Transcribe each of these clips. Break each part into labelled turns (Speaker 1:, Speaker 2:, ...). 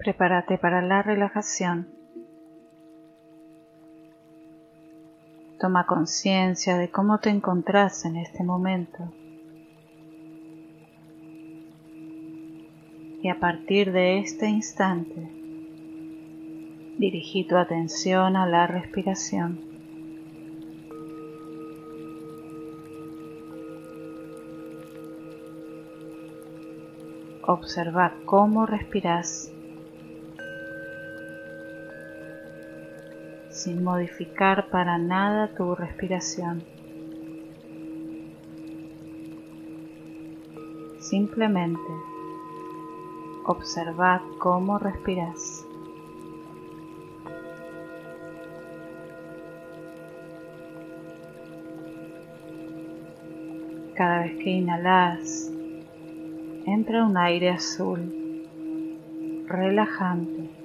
Speaker 1: Prepárate para la relajación. Toma conciencia de cómo te encontrás en este momento. Y a partir de este instante, dirigí tu atención a la respiración. Observa cómo respiras sin modificar para nada tu respiración. Simplemente observa cómo respiras. Cada vez que inhalas, entra un aire azul, relajante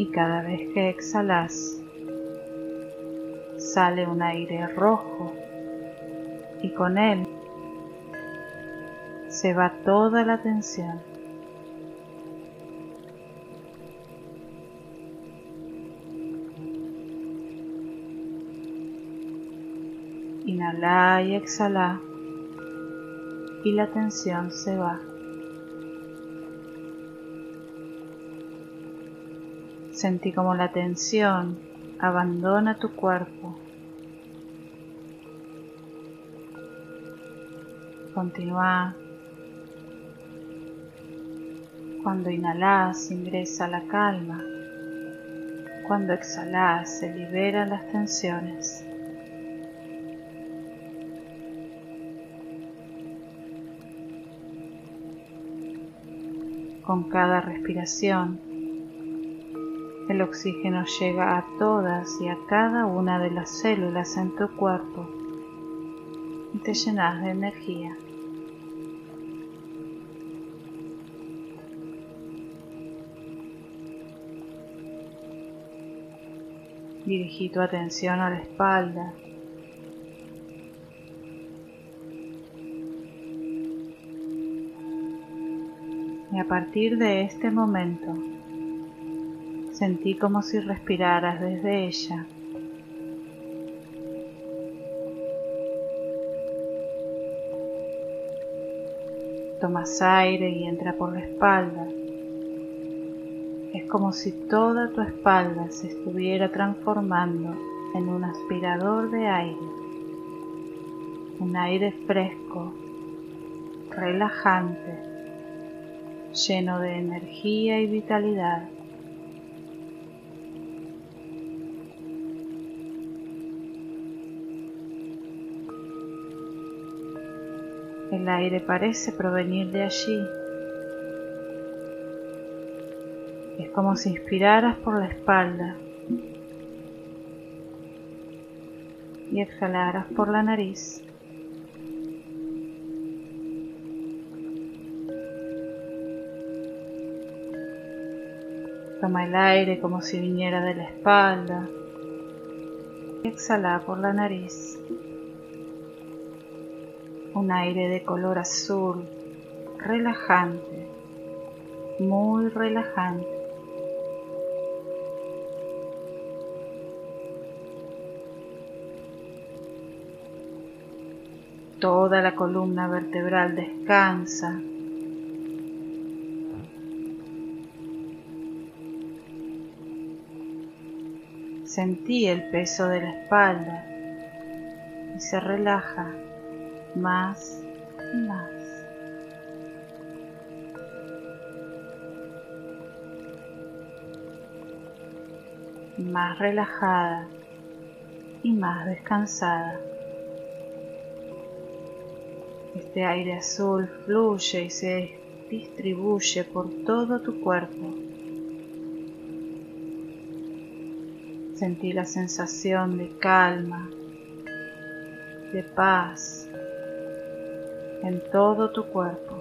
Speaker 1: y cada vez que exhalas sale un aire rojo y con él se va toda la tensión. Inhala y exhala y la tensión se va. Sentí como la tensión abandona tu cuerpo. Continúa. Cuando inhalas ingresa la calma. Cuando exhalas se liberan las tensiones. Con cada respiración el oxígeno llega a todas y a cada una de las células en tu cuerpo y te llenas de energía. Dirigí tu atención a la espalda. Y a partir de este momento, Sentí como si respiraras desde ella. Tomas aire y entra por la espalda. Es como si toda tu espalda se estuviera transformando en un aspirador de aire. Un aire fresco, relajante, lleno de energía y vitalidad. El aire parece provenir de allí. Es como si inspiraras por la espalda y exhalaras por la nariz. Toma el aire como si viniera de la espalda y exhala por la nariz un aire de color azul, relajante, muy relajante. Toda la columna vertebral descansa. Sentí el peso de la espalda y se relaja más y más. Más relajada y más descansada. Este aire azul fluye y se distribuye por todo tu cuerpo. Sentí la sensación de calma, de paz, en todo tu cuerpo.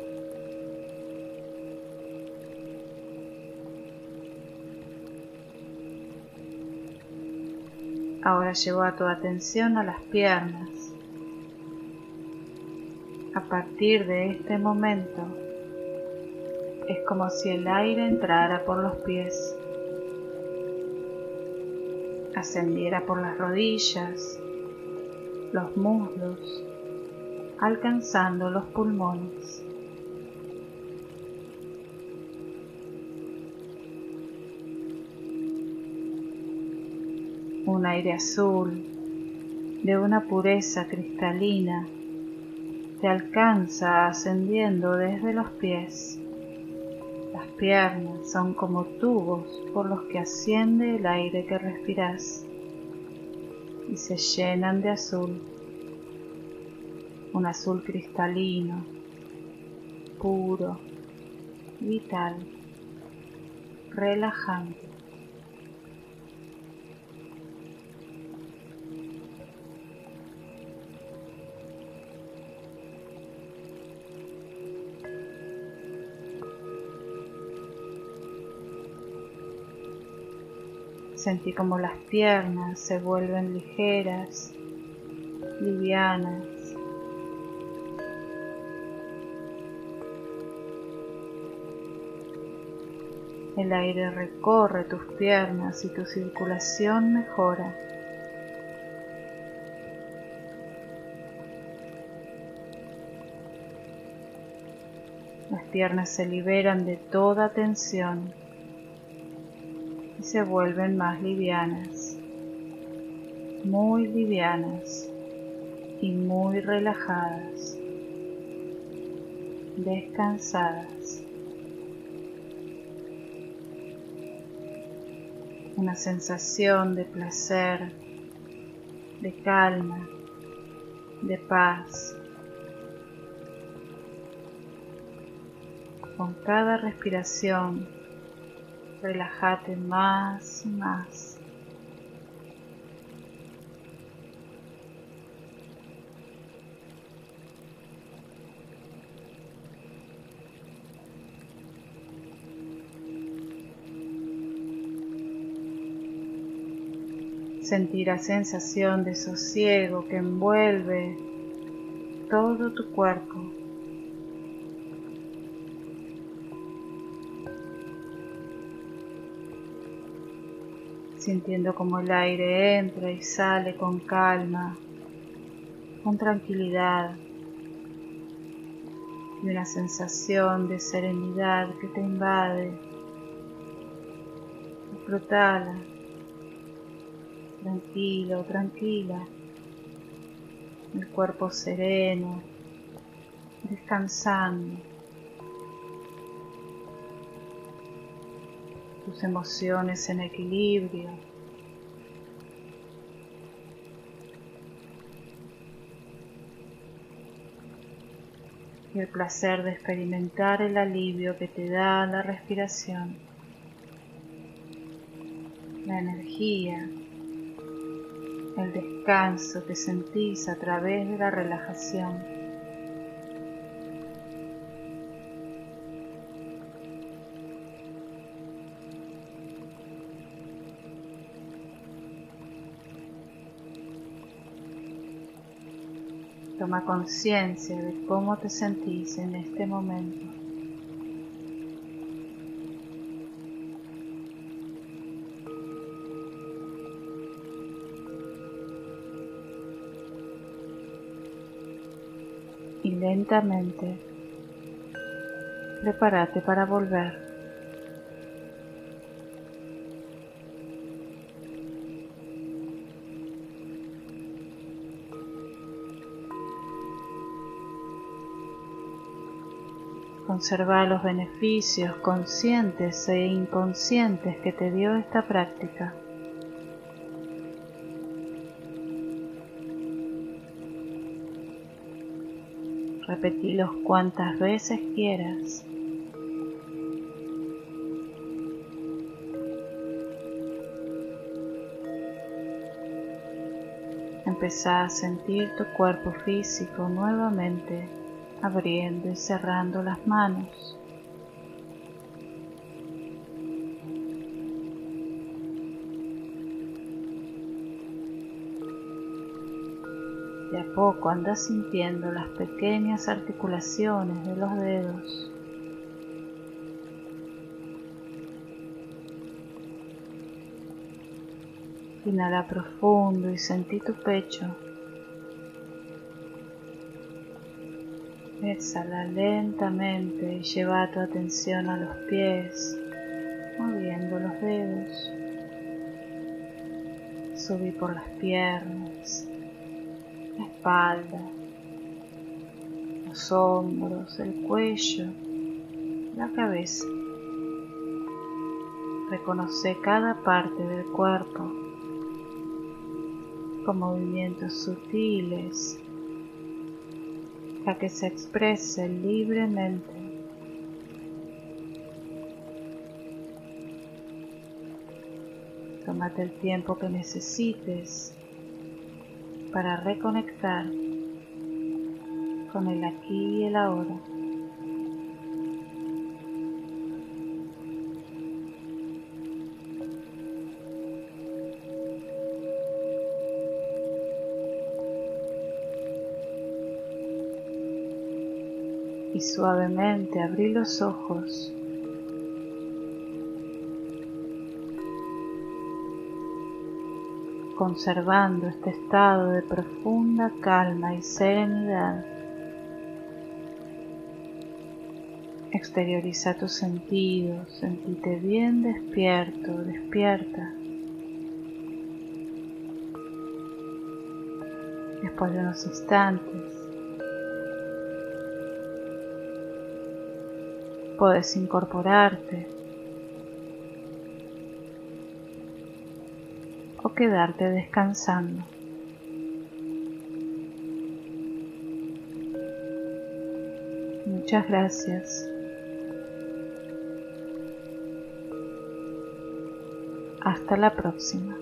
Speaker 1: Ahora lleva tu atención a las piernas. A partir de este momento, es como si el aire entrara por los pies, ascendiera por las rodillas, los muslos, alcanzando los pulmones. Un aire azul de una pureza cristalina te alcanza ascendiendo desde los pies. Las piernas son como tubos por los que asciende el aire que respiras y se llenan de azul, un azul cristalino, puro, vital, relajante. Sentí como las piernas se vuelven ligeras, livianas. El aire recorre tus piernas y tu circulación mejora. Las piernas se liberan de toda tensión y se vuelven más livianas, muy livianas y muy relajadas, descansadas. Una sensación de placer, de calma, de paz. Con cada respiración relájate más y más. Sentir la sensación de sosiego que envuelve todo tu cuerpo. sintiendo como el aire entra y sale con calma, con tranquilidad y una sensación de serenidad que te invade. Disfrutala, tranquilo, tranquila, el cuerpo sereno, descansando. tus emociones en equilibrio. Y el placer de experimentar el alivio que te da la respiración, la energía, el descanso que sentís a través de la relajación. Toma conciencia de cómo te sentís en este momento. Lentamente prepárate para volver. Conserva los beneficios conscientes e inconscientes que te dio esta práctica. Repetilos cuantas veces quieras. Empezá a sentir tu cuerpo físico nuevamente abriendo y cerrando las manos. poco andas sintiendo las pequeñas articulaciones de los dedos. Inhala profundo y sentí tu pecho. Exhala lentamente y lleva tu atención a los pies, moviendo los dedos. Subí por las piernas, la espalda, los hombros, el cuello, la cabeza. Reconoce cada parte del cuerpo con movimientos sutiles que se exprese libremente. Tómate el tiempo que necesites para reconectar con el aquí y el ahora. y suavemente abrí los ojos. Conservando este estado de profunda calma y serenidad. Exterioriza tus sentidos, sentite bien despierto, despierta. Después de unos instantes, puedes incorporarte quedarte descansando. Muchas gracias. Hasta la próxima.